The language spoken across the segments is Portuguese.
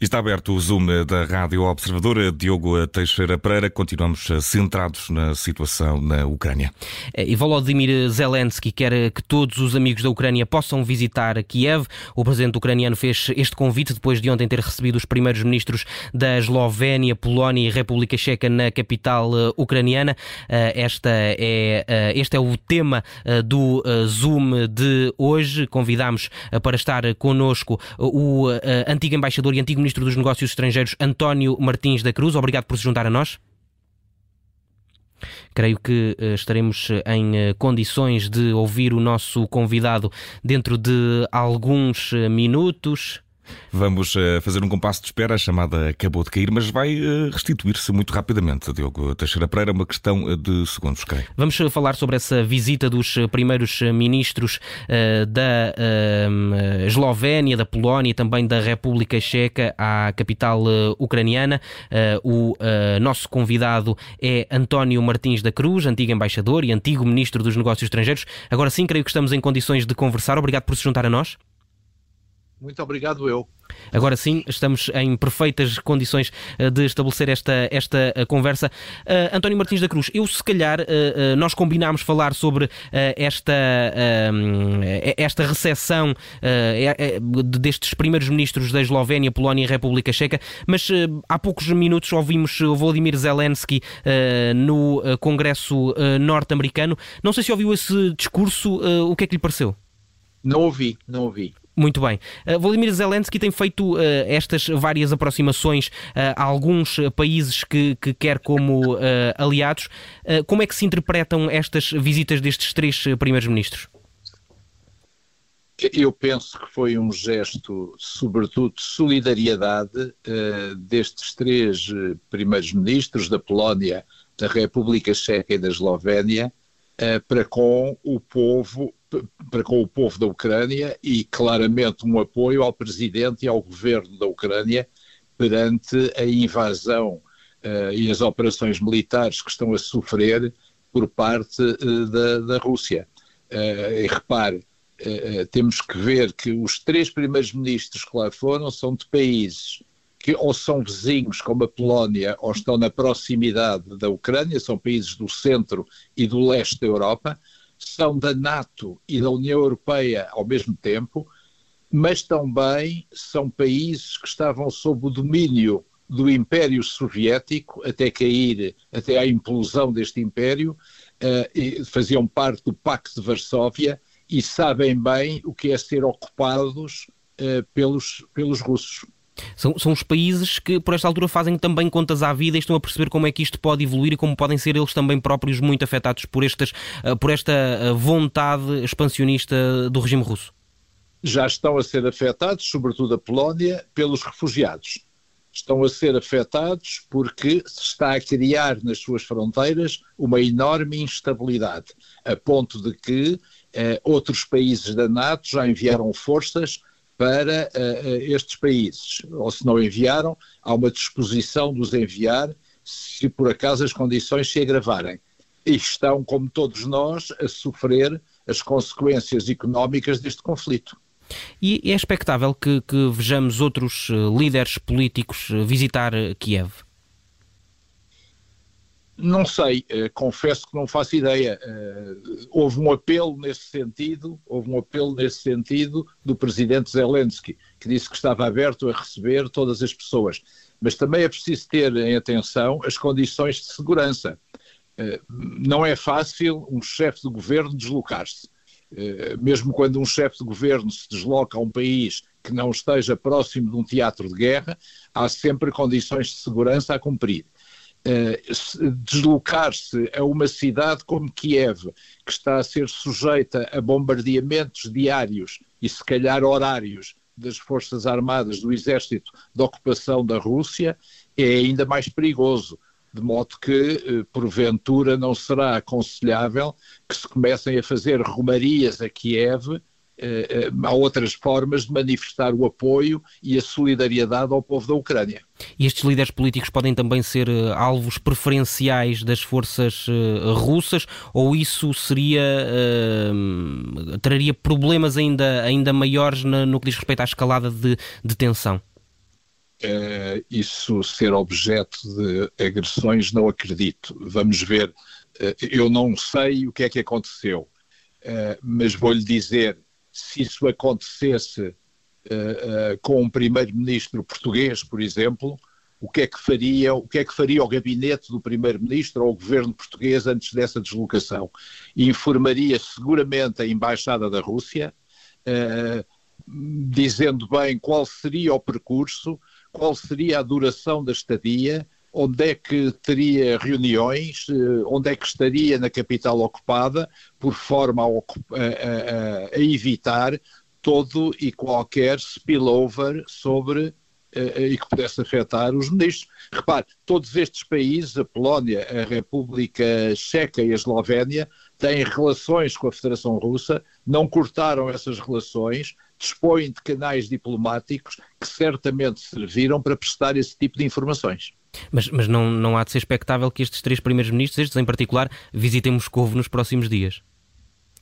Está aberto o Zoom da Rádio Observadora. Diogo Teixeira Pereira. Continuamos centrados na situação na Ucrânia. É, e Volodymyr Zelensky quer que todos os amigos da Ucrânia possam visitar Kiev. O presidente ucraniano fez este convite depois de ontem ter recebido os primeiros ministros da Eslovénia, Polónia e República Checa na capital ucraniana. Esta é, este é o tema do Zoom de hoje. Convidamos para estar connosco o antigo embaixador e antigo ministro Ministro dos Negócios Estrangeiros António Martins da Cruz. Obrigado por se juntar a nós. Creio que uh, estaremos em uh, condições de ouvir o nosso convidado dentro de alguns minutos. Vamos uh, fazer um compasso de espera, a chamada acabou de cair, mas vai uh, restituir-se muito rapidamente. Diogo Teixeira Pereira, uma questão eh, de segundos, creio. Vamos falar sobre essa visita dos primeiros ministros da Eslovénia, da Polónia e também da República Checa à capital ucraniana. o nosso convidado é António Martins da Cruz, antigo embaixador e antigo ministro dos Negócios Estrangeiros. Agora sim, creio que estamos em condições de conversar. Obrigado por se juntar a nós. Muito obrigado, eu. Agora sim, estamos em perfeitas condições eh, de estabelecer esta, esta eh, conversa. Uh, António Martins da Cruz, eu se calhar uh, uh, nós combinámos falar sobre esta, esta recessão destes primeiros ministros da Eslovénia, Polónia e República Checa, mas há poucos minutos ouvimos o Volodymyr Zelensky no Congresso norte-americano. Não sei se ouviu esse discurso, o que é que lhe pareceu? Não ouvi, não ouvi. Muito bem. Uh, Volodymyr Zelensky tem feito uh, estas várias aproximações uh, a alguns países que, que quer como aliados. como é que se interpretam estas visitas destes três primeiros ministros? Eu penso que foi um gesto, sobretudo, de solidariedade destes três primeiros ministros da Polónia, da República Checa e da Eslovénia para com o povo para com o povo da Ucrânia e claramente um apoio ao presidente e ao governo da Ucrânia perante a invasão uh, e as operações militares que estão a sofrer por parte uh, da, da, Rússia. Uh, e repare, temos que ver que os três primeiros ministros que lá foram são de países que ou são vizinhos, como a Polónia, ou estão na proximidade da Ucrânia, são países do centro e do leste da Europa, são da NATO e da União Europeia ao mesmo tempo, mas também são países que estavam sob o domínio do Império Soviético até cair, até à implosão deste Império, uh, faziam parte do Pacto de Varsóvia e sabem bem o que é ser ocupados uh, pelos, pelos russos. São, são os países que, por esta altura, fazem também contas à vida e estão a perceber como é que isto pode evoluir e como podem ser eles também próprios muito afetados por, estas, eh, por esta eh, vontade expansionista do regime russo. Já estão a ser afetados, sobretudo a Polónia, pelos refugiados. Estão a ser afetados porque se está a criar nas suas fronteiras uma enorme instabilidade, a ponto de que eh, outros países da NATO já enviaram forças para uh, estes países, ou se não enviaram, há uma disposição de os enviar se por acaso as condições se agravarem. E estão, como todos nós, a sofrer as consequências económicas deste conflito. E é expectável que, que vejamos outros eh, líderes políticos visitar Kiev? Não sei, uh, confesso que não faço ideia. Uh, houve um apelo nesse sentido, houve um apelo nesse sentido do presidente Zelensky, que disse que estava aberto a receber todas as pessoas. Mas também é preciso ter em atenção as condições de segurança. Uh, não é fácil um chefe de governo deslocar-se. mesmo quando um chefe de governo se desloca a um país que não esteja próximo de um teatro de guerra, há sempre condições de segurança a cumprir. Eh, deslocar-se a uma cidade como Kiev, que está a ser sujeita a bombardeamentos diários e se calhar horários das Forças Armadas do Exército de Ocupação da Rússia, é ainda mais perigoso. De modo que, eh, porventura, não será aconselhável que se comecem a fazer romarias a Kiev há outras formas de manifestar o apoio e a solidariedade ao povo da Ucrânia. E estes líderes políticos podem também ser uh, alvos preferenciais das forças russas ou isso seria uh, traria problemas ainda, ainda maiores no, que diz respeito à escalada de, de tensão? uh, isso ser objeto de agressões, não acredito. Vamos ver. Uh, eu não sei o que é que aconteceu, mas vou-lhe dizer: se isso acontecesse com um primeiro-ministro português, por exemplo, o que é que faria, o que é que faria o gabinete do primeiro-ministro ou o governo português antes dessa deslocação? Informaria seguramente a embaixada da Rússia, dizendo bem qual seria o percurso, qual seria a duração da estadia, onde é que teria reuniões, eh, onde é que estaria na capital ocupada, por forma a, a, a evitar todo e qualquer spillover sobre eh, e que pudesse afetar os ministros. Repare, todos estes países, a Polónia, a República Checa e a Eslovénia, têm relações com a Federação Russa, não cortaram essas relações, dispõem de canais diplomáticos que certamente serviram para prestar esse tipo de informações. Mas, mas não, não há de ser expectável que estes três primeiros ministros, estes em particular, visitem Moscou nos próximos dias?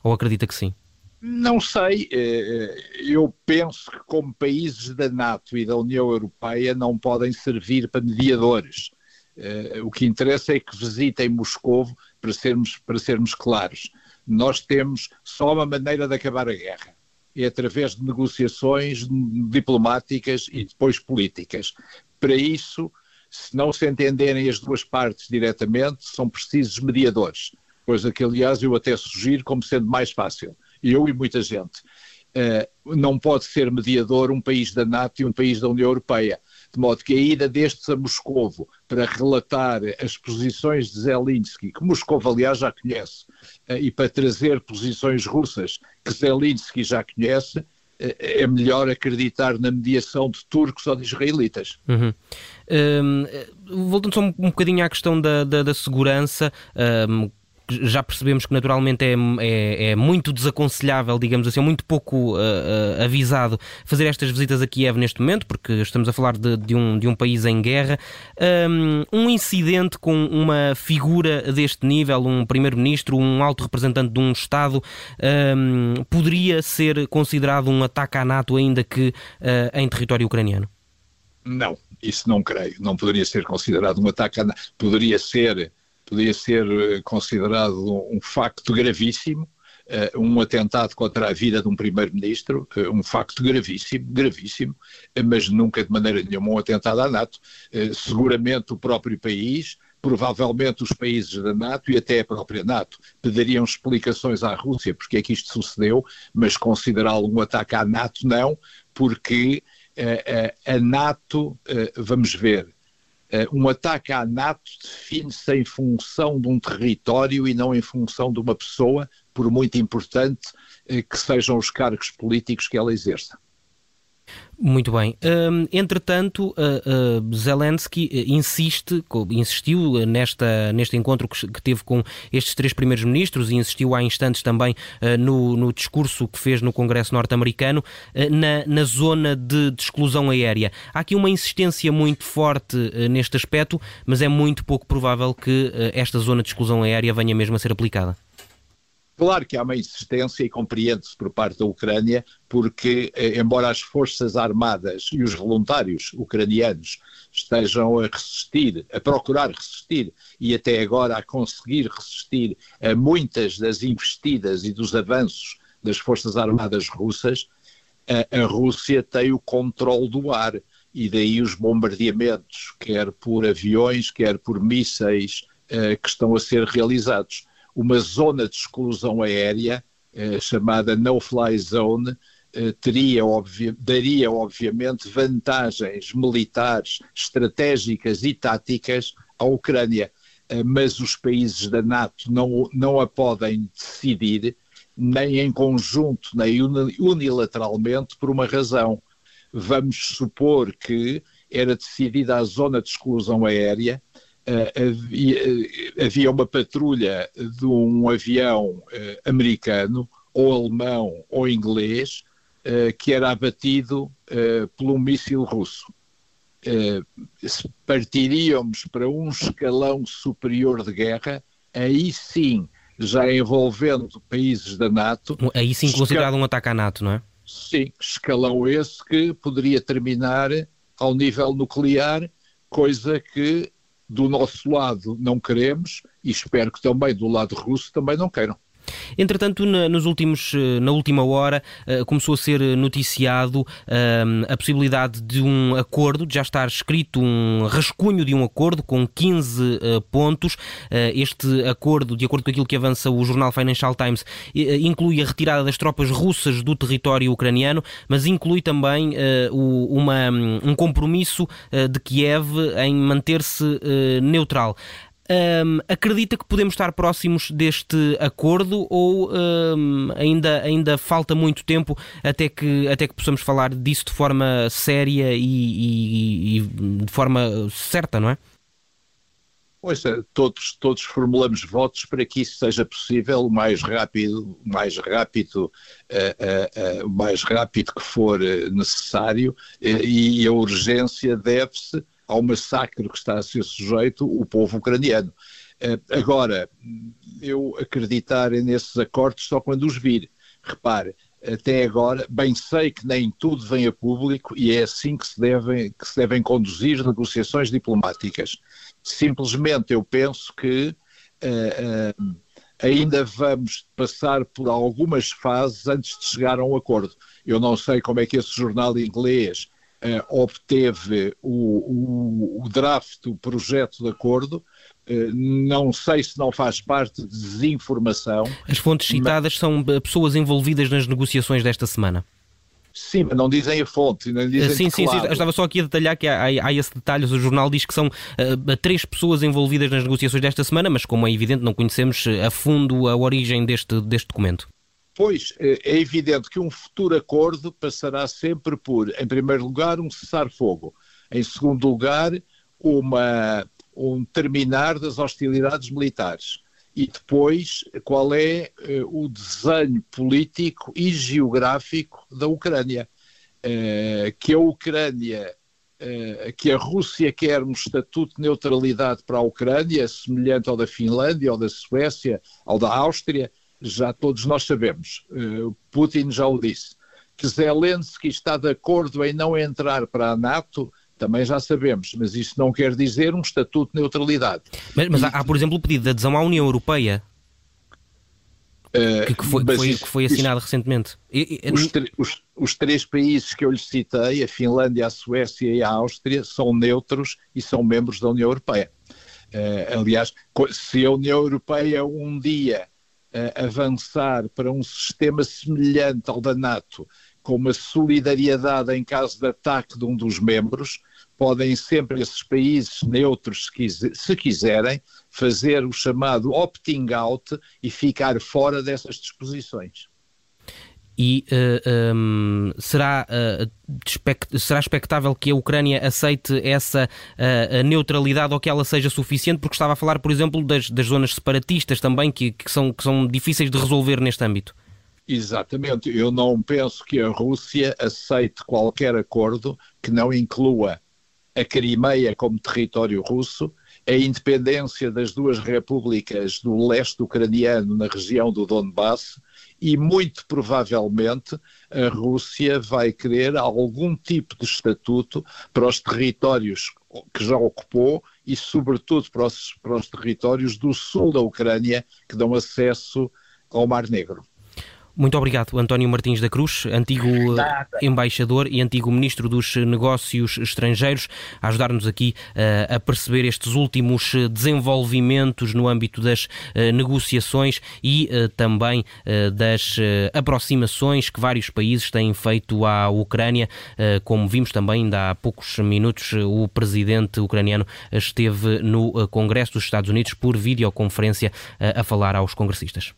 Ou acredita que sim? Não sei. Eh, eh, eu penso que, como países da NATO e da União Europeia, não podem servir para mediadores. Eh, o que interessa é que visitem Moscou para sermos, para sermos claros. Nós temos só uma maneira de acabar a guerra é através de negociações diplomáticas e depois políticas. Para isso, se não se entenderem as duas partes diretamente, são precisos mediadores, coisa que, aliás, eu até sugiro como sendo mais fácil. Eu e muita gente. Uh, não pode ser mediador um país da NATO e um país da União Europeia. De modo que a ida destes a Moscovo para relatar as posições de Zelensky, que Moscovo, aliás, já conhece, eh, e para trazer posições russas que Zelensky já conhece, eh, é melhor acreditar na mediação de turcos ou de israelitas. Uhum. Um, voltando só um, um bocadinho à questão da, da, da segurança, um, já percebemos que naturalmente é, é, é, muito desaconselhável, digamos assim, muito pouco uh, uh, avisado fazer estas visitas a Kiev neste momento, porque estamos a falar de, de, um, de um país em guerra. Um, um incidente com uma figura deste nível, um primeiro-ministro, um alto representante de um Estado, um, poderia ser considerado um ataque à NATO, ainda que uh, em território ucraniano? Não, isso não creio. Não poderia ser considerado um ataque. Poderia ser podia ser eh, considerado um facto gravíssimo, uh, um atentado contra a vida de um primeiro-ministro, uh, um facto gravíssimo, gravíssimo, mas nunca de maneira nenhuma um atentado à NATO. seguramente o próprio país, provavelmente os países da NATO e até a própria NATO pediriam explicações à Rússia porque é que isto sucedeu, mas considerá-lo um ataque à NATO não, porque a NATO, vamos ver, um ataque à NATO define-se em função de um território e não em função de uma pessoa, por muito importante que sejam os cargos políticos que ela exerça. Muito bem. Um, entretanto, Zelensky uh, insiste, insistiu nesta, neste encontro que, teve com estes três primeiros ministros e insistiu há instantes também no, no, discurso que fez no Congresso norte-americano na, na, zona de, de, exclusão aérea. Há aqui uma insistência muito forte neste aspecto, mas é muito pouco provável que esta zona de exclusão aérea venha mesmo a ser aplicada. Claro que há uma insistência e compreende-se por parte da Ucrânia, porque, eh, embora as forças armadas e os voluntários ucranianos estejam a resistir, a procurar resistir e até agora a conseguir resistir a muitas das investidas e dos avanços das forças armadas russas, a, a Rússia tem o controle do ar e daí os bombardeamentos, quer por aviões, quer por mísseis, uh, que estão a ser realizados uma zona de exclusão aérea eh, chamada no-fly zone eh, teria, daria obviamente vantagens militares, estratégicas e táticas à Ucrânia, eh, mas os países da NATO não, não a podem decidir nem em conjunto, nem unilateralmente, por uma razão. Vamos supor que era decidida a zona de exclusão aérea havia, eh, havia uma patrulha de um avião eh, americano, ou alemão ou inglês, que era abatido por um míssil russo. Partiríamos para um escalão superior de guerra, aí sim, já envolvendo países da NATO. Aí sim considerado um ataque à NATO, não é? Sim, escalão esse que poderia terminar ao nível nuclear, coisa que do nosso lado não queremos e espero que também do lado russo também não queiram. Entretanto, na, nos últimos, eh, na última hora, eh, começou a ser noticiado ehm, a possibilidade de um acordo, de já estar escrito um rascunho de um acordo com 15 eh, pontos. Este acordo, de acordo com aquilo que avança o jornal Financial Times, inclui a retirada das tropas russas do território ucraniano, mas inclui também uma, um compromisso de Kiev em manter-se neutral. Um, acredita que podemos estar próximos deste acordo ou um, ainda, ainda falta muito tempo até que, até que possamos falar disso de forma séria e, e, e de forma certa, não é? Pois é, todos, todos formulamos votos para que isso seja possível o mais rápido, mais rápido, uh, uh, uh, mais rápido que for necessário e a urgência deve-se ao massacre que está a ser sujeito o povo ucraniano. Eh, agora, eu acreditar nesses acordos só quando os vir. Repare, até agora, bem sei que nem tudo vem a público e é assim que se devem, que se devem conduzir negociações diplomáticas. Simplesmente eu penso que uh, uh, ainda vamos passar por algumas fases antes de chegar a um acordo. Eu não sei como é que esse jornal inglês uh, obteve o, o, o, draft do projeto de acordo. Uh, não sei se não faz parte de desinformação. As fontes citadas mas... são eh, pessoas envolvidas nas negociações desta semana. Sim, mas não dizem a fonte, não dizem sim, sim, sim, estava só aqui a detalhar que há, há, esse detalhe. O jornal diz que são uh, três pessoas envolvidas nas negociações desta semana, mas como é evidente, não conhecemos a fundo a origem deste, deste documento. Pois, é, é evidente que um futuro acordo passará sempre por, em primeiro lugar, um cessar-fogo, em segundo lugar, uma, um terminar das hostilidades militares e depois qual é uh, o desenho político e geográfico da Ucrânia. Uh, que a Ucrânia, uh, que a Rússia quer um estatuto de neutralidade para a Ucrânia, semelhante ao da Finlândia, ao da Suécia, ao da Áustria, já todos nós sabemos, uh, Putin já o disse, que Zelensky está de acordo em não entrar para a NATO, também já sabemos, mas isso não quer dizer um estatuto de neutralidade. Mas, mas e, há, por exemplo, o pedido de adesão à União Europeia. Uh, que, que, foi, que, foi, que, foi, assinado isso, recentemente. Os, os, os, três países que eu lhe citei, a Finlândia, a Suécia e a Áustria, são neutros e são membros da União Europeia. Uh, aliás, se a União Europeia um dia avançar para um sistema semelhante ao da NATO, com uma solidariedade em caso de ataque de um dos membros, podem sempre esses países neutros, se quiserem, fazer o chamado opting out e ficar fora dessas disposições e uh, um, será, uh, será expectável que a Ucrânia aceite essa uh, neutralidade ou que ela seja suficiente? Porque estava a falar, por exemplo, das, das zonas separatistas também, que, que, são, que são difíceis de resolver neste âmbito. Exatamente. Eu não penso que a Rússia aceite qualquer acordo que não inclua a Crimeia como território russo, a independência das duas repúblicas do leste ucraniano na região do Donbass e muito provavelmente a Rússia vai querer algum tipo de estatuto para os territórios que já ocupou e, sobretudo, para os, para os territórios do sul da Ucrânia que dão acesso ao Mar Negro. Muito obrigado, António Martins da Cruz, antigo Nada. embaixador e antigo ministro dos Negócios Estrangeiros, a ajudar-nos aqui uh, a perceber estes últimos desenvolvimentos no âmbito das uh, negociações e uh, também das aproximações que vários países têm feito à Ucrânia. como vimos também ainda há poucos minutos, o presidente ucraniano esteve no Congresso dos Estados Unidos por videoconferência a falar aos congressistas.